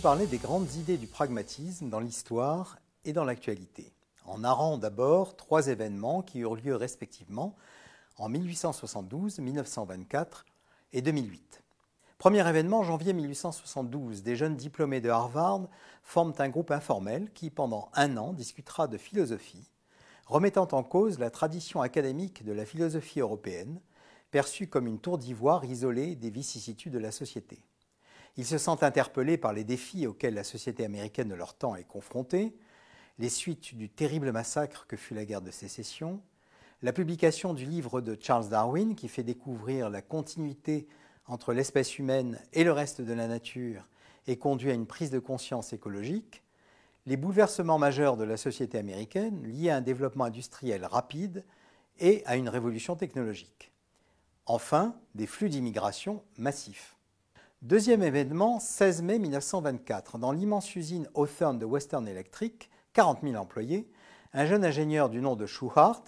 parler des grandes idées du pragmatisme dans l'histoire et dans l'actualité, en narrant d'abord trois événements qui eurent lieu respectivement en 1872, 1924 et 2008. Premier événement, janvier 1872, des jeunes diplômés de Harvard forment un groupe informel qui, pendant un an, discutera de philosophie, remettant en cause la tradition académique de la philosophie européenne, perçue comme une tour d'ivoire isolée des vicissitudes de la société. Ils se sentent interpellés par les défis auxquels la société américaine de leur temps est confrontée, les suites du terrible massacre que fut la guerre de sécession, la publication du livre de Charles Darwin qui fait découvrir la continuité entre l'espèce humaine et le reste de la nature et conduit à une prise de conscience écologique, les bouleversements majeurs de la société américaine liés à un développement industriel rapide et à une révolution technologique. Enfin, des flux d'immigration massifs. Deuxième événement, 16 mai 1924, dans l'immense usine Hawthorne de Western Electric, 40 000 employés, un jeune ingénieur du nom de Schuhart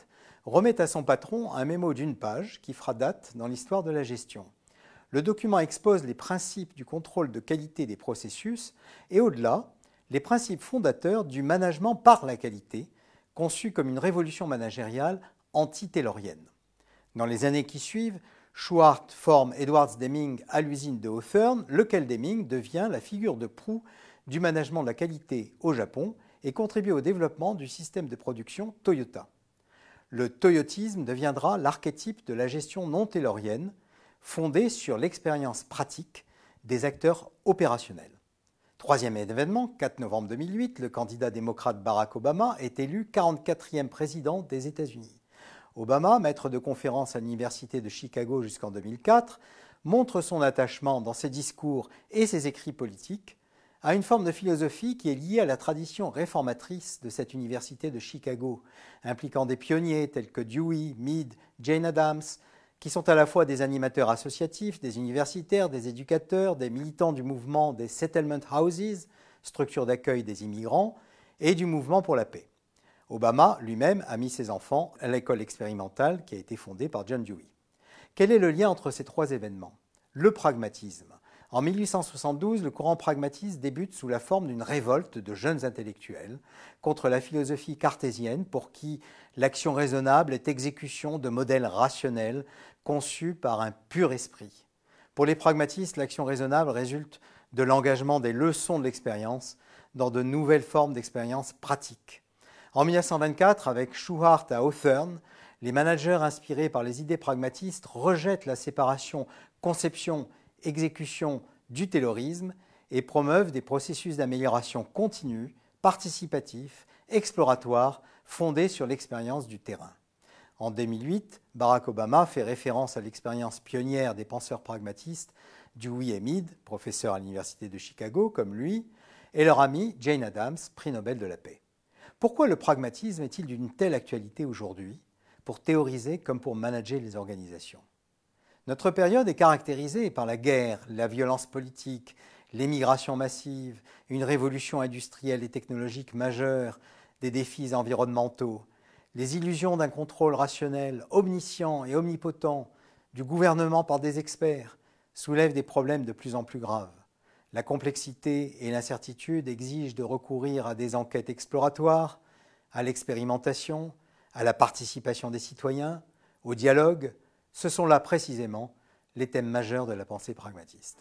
remet à son patron un mémo d'une page qui fera date dans l'histoire de la gestion. Le document expose les principes du contrôle de qualité des processus et au-delà, les principes fondateurs du management par la qualité, conçu comme une révolution managériale anti-taylorienne. Dans les années qui suivent, Schwartz forme Edwards Deming à l'usine de Hawthorne, lequel Deming devient la figure de proue du management de la qualité au Japon et contribue au développement du système de production Toyota. Le toyotisme deviendra l'archétype de la gestion non taylorienne, fondée sur l'expérience pratique des acteurs opérationnels. Troisième événement, 4 novembre 2008, le candidat démocrate Barack Obama est élu 44e président des États-Unis. Obama, maître de conférence à l'Université de Chicago jusqu'en 2004, montre son attachement dans ses discours et ses écrits politiques à une forme de philosophie qui est liée à la tradition réformatrice de cette université de Chicago, impliquant des pionniers tels que Dewey, Mead, Jane Addams, qui sont à la fois des animateurs associatifs, des universitaires, des éducateurs, des militants du mouvement des Settlement Houses, structure d'accueil des immigrants, et du mouvement pour la paix. Obama lui-même a mis ses enfants à l'école expérimentale qui a été fondée par John Dewey. Quel est le lien entre ces trois événements? Le pragmatisme. En 1872, le courant pragmatiste débute sous la forme d'une révolte de jeunes intellectuels contre la philosophie cartésienne pour qui l'action raisonnable est exécution de modèles rationnels conçus par un pur esprit. Pour les pragmatistes, l'action raisonnable résulte de l'engagement des leçons de l'expérience dans de nouvelles formes d'expérience pratique. En 1924, avec Schuhart à Hawthorne, les managers inspirés par les idées pragmatistes rejettent la séparation conception-exécution du taylorisme et promeuvent des processus d'amélioration continue, participatifs, exploratoires, fondés sur l'expérience du terrain. En 2008, Barack Obama fait référence à l'expérience pionnière des penseurs pragmatistes Dewey et Mead, professeurs à l'Université de Chicago comme lui, et leur ami Jane Addams, prix Nobel de la paix. Pourquoi le pragmatisme est-il d'une telle actualité aujourd'hui pour théoriser comme pour manager les organisations? Notre période est caractérisée par la guerre, la violence politique, l'émigration massive, une révolution industrielle et technologique majeure, des défis environnementaux, les illusions d'un contrôle rationnel, omniscient et omnipotent du gouvernement par des experts soulèvent des problèmes de plus en plus graves. La complexité et l'incertitude exigent de recourir à des enquêtes exploratoires, à l'expérimentation, à la participation des citoyens, au dialogue. Ce sont là précisément les thèmes majeurs de la pensée pragmatiste.